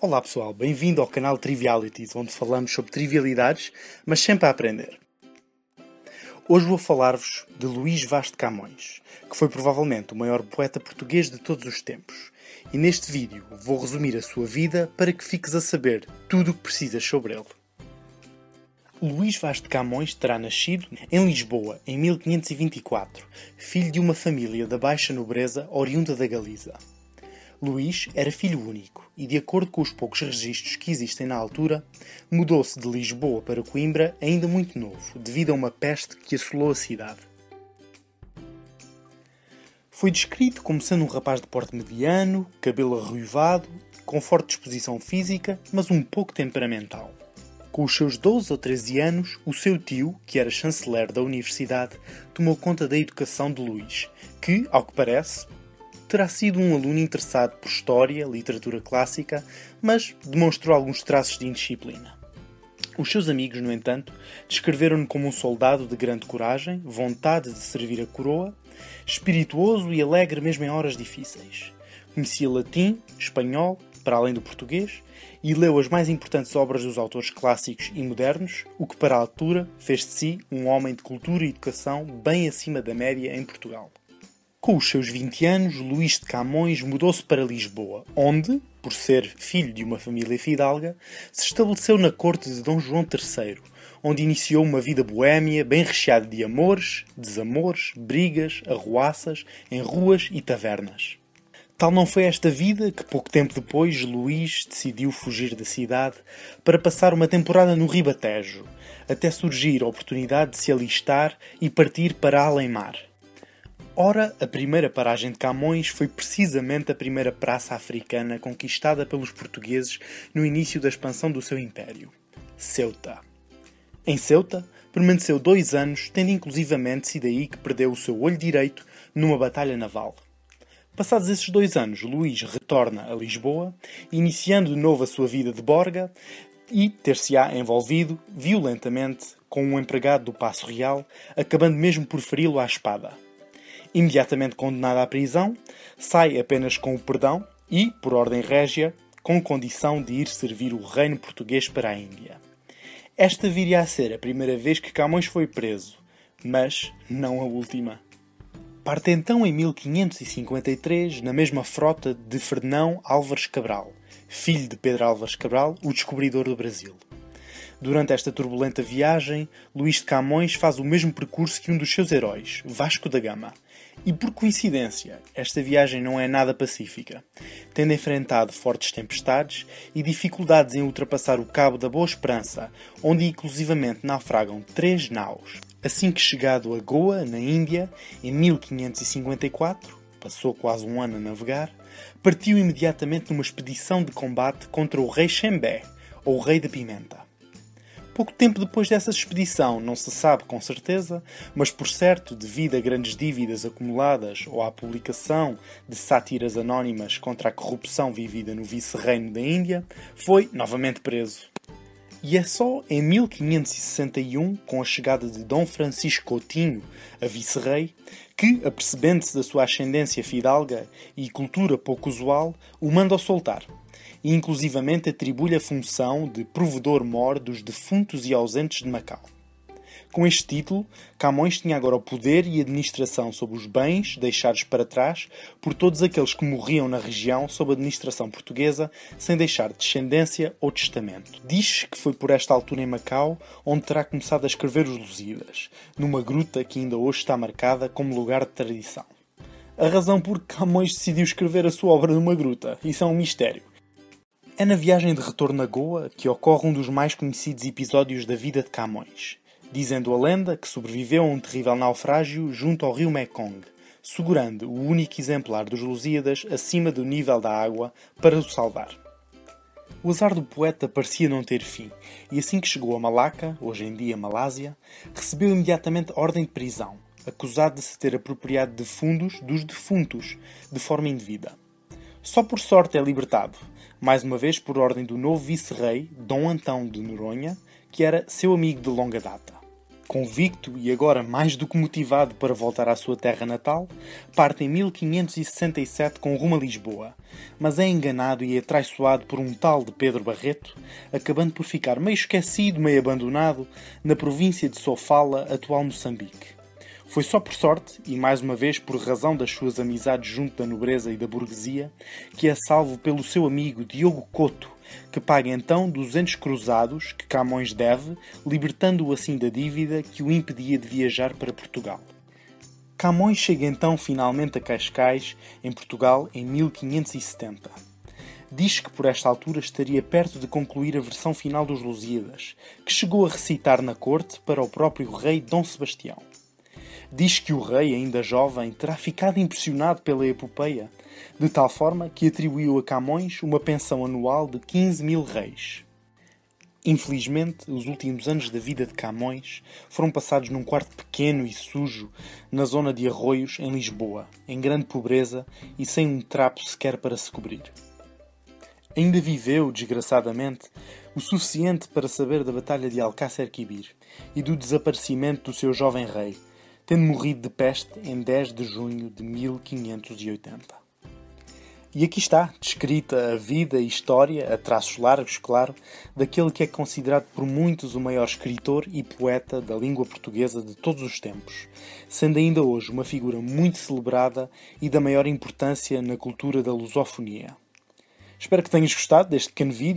Olá pessoal, bem-vindo ao canal Trivialities, onde falamos sobre trivialidades, mas sempre a aprender. Hoje vou falar-vos de Luís Vaz de Camões, que foi provavelmente o maior poeta português de todos os tempos. E neste vídeo vou resumir a sua vida para que fiques a saber tudo o que precisas sobre ele. Luís Vaz de Camões terá nascido em Lisboa em 1524, filho de uma família da baixa nobreza oriunda da Galiza. Luís era filho único e, de acordo com os poucos registros que existem na altura, mudou-se de Lisboa para Coimbra ainda muito novo, devido a uma peste que assolou a cidade. Foi descrito como sendo um rapaz de porte mediano, cabelo arruivado, com forte disposição física, mas um pouco temperamental. Com os seus 12 ou 13 anos, o seu tio, que era chanceler da universidade, tomou conta da educação de Luís, que, ao que parece, terá sido um aluno interessado por história, literatura clássica, mas demonstrou alguns traços de indisciplina. Os seus amigos, no entanto, descreveram-no como um soldado de grande coragem, vontade de servir a coroa, espirituoso e alegre mesmo em horas difíceis. Conhecia latim, espanhol, para além do português, e leu as mais importantes obras dos autores clássicos e modernos, o que para a altura fez de si um homem de cultura e educação bem acima da média em Portugal. Com os seus 20 anos, Luís de Camões mudou-se para Lisboa, onde, por ser filho de uma família fidalga, se estabeleceu na corte de Dom João III, onde iniciou uma vida boêmia bem recheada de amores, desamores, brigas, arruaças, em ruas e tavernas. Tal não foi esta vida que, pouco tempo depois, Luís decidiu fugir da cidade para passar uma temporada no Ribatejo, até surgir a oportunidade de se alistar e partir para além-mar. Ora, a primeira paragem de Camões foi precisamente a primeira praça africana conquistada pelos portugueses no início da expansão do seu império, Ceuta. Em Ceuta, permaneceu dois anos, tendo inclusivamente sido aí que perdeu o seu olho direito numa batalha naval. Passados esses dois anos, Luís retorna a Lisboa, iniciando de novo a sua vida de borga e ter-se-á envolvido violentamente com um empregado do Paço Real, acabando mesmo por feri-lo à espada imediatamente condenado à prisão, sai apenas com o perdão e, por ordem régia, com condição de ir servir o reino português para a Índia. Esta viria a ser a primeira vez que Camões foi preso, mas não a última. Parte então em 1553 na mesma frota de Fernão Álvares Cabral, filho de Pedro Álvares Cabral, o descobridor do Brasil. Durante esta turbulenta viagem, Luís de Camões faz o mesmo percurso que um dos seus heróis, Vasco da Gama. E por coincidência, esta viagem não é nada pacífica, tendo enfrentado fortes tempestades e dificuldades em ultrapassar o Cabo da Boa Esperança, onde inclusivamente naufragam três naus. Assim que chegado a Goa, na Índia, em 1554, passou quase um ano a navegar, partiu imediatamente numa expedição de combate contra o rei Xembé, ou rei da pimenta. Pouco tempo depois dessa expedição, não se sabe com certeza, mas por certo, devido a grandes dívidas acumuladas ou à publicação de sátiras anónimas contra a corrupção vivida no vice-reino da Índia, foi novamente preso. E é só em 1561, com a chegada de Dom Francisco Coutinho a vice-rei, que, apercebendo-se da sua ascendência fidalga e cultura pouco usual, o manda soltar e inclusivamente atribui-lhe a função de provedor-mor dos defuntos e ausentes de Macau. Com este título, Camões tinha agora o poder e administração sobre os bens deixados para trás por todos aqueles que morriam na região sob a administração portuguesa sem deixar descendência ou testamento. Diz que foi por esta altura em Macau onde terá começado a escrever os Lusíadas, numa gruta que ainda hoje está marcada como lugar de tradição. A razão por que Camões decidiu escrever a sua obra numa gruta, isso é um mistério. É na viagem de retorno a Goa que ocorre um dos mais conhecidos episódios da vida de Camões, dizendo a lenda que sobreviveu a um terrível naufrágio junto ao rio Mekong, segurando o único exemplar dos Lusíadas acima do nível da água para o salvar. O azar do poeta parecia não ter fim, e assim que chegou a Malaca, hoje em dia Malásia, recebeu imediatamente ordem de prisão, acusado de se ter apropriado de fundos dos defuntos, de forma indevida. Só por sorte é libertado, mais uma vez por ordem do novo vice-rei, Dom Antão de Noronha, que era seu amigo de longa data. Convicto e agora mais do que motivado para voltar à sua terra natal, parte em 1567 com rumo a Lisboa, mas é enganado e é traiçoado por um tal de Pedro Barreto, acabando por ficar meio esquecido, meio abandonado, na província de Sofala, atual Moçambique. Foi só por sorte, e mais uma vez por razão das suas amizades junto da nobreza e da burguesia, que é salvo pelo seu amigo Diogo Couto, que paga então 200 cruzados que Camões deve, libertando-o assim da dívida que o impedia de viajar para Portugal. Camões chega então finalmente a Cascais, em Portugal, em 1570. Diz que por esta altura estaria perto de concluir a versão final dos Lusíadas, que chegou a recitar na corte para o próprio rei Dom Sebastião. Diz que o rei, ainda jovem, terá ficado impressionado pela epopeia, de tal forma que atribuiu a Camões uma pensão anual de 15 mil reis. Infelizmente, os últimos anos da vida de Camões foram passados num quarto pequeno e sujo, na zona de Arroios, em Lisboa, em grande pobreza e sem um trapo sequer para se cobrir. Ainda viveu, desgraçadamente, o suficiente para saber da Batalha de Alcácer Quibir e do desaparecimento do seu jovem rei, tendo morrido de peste em 10 de junho de 1580. E aqui está, descrita a vida e história, a traços largos, claro, daquele que é considerado por muitos o maior escritor e poeta da língua portuguesa de todos os tempos, sendo ainda hoje uma figura muito celebrada e da maior importância na cultura da lusofonia. Espero que tenhas gostado deste pequeno vídeo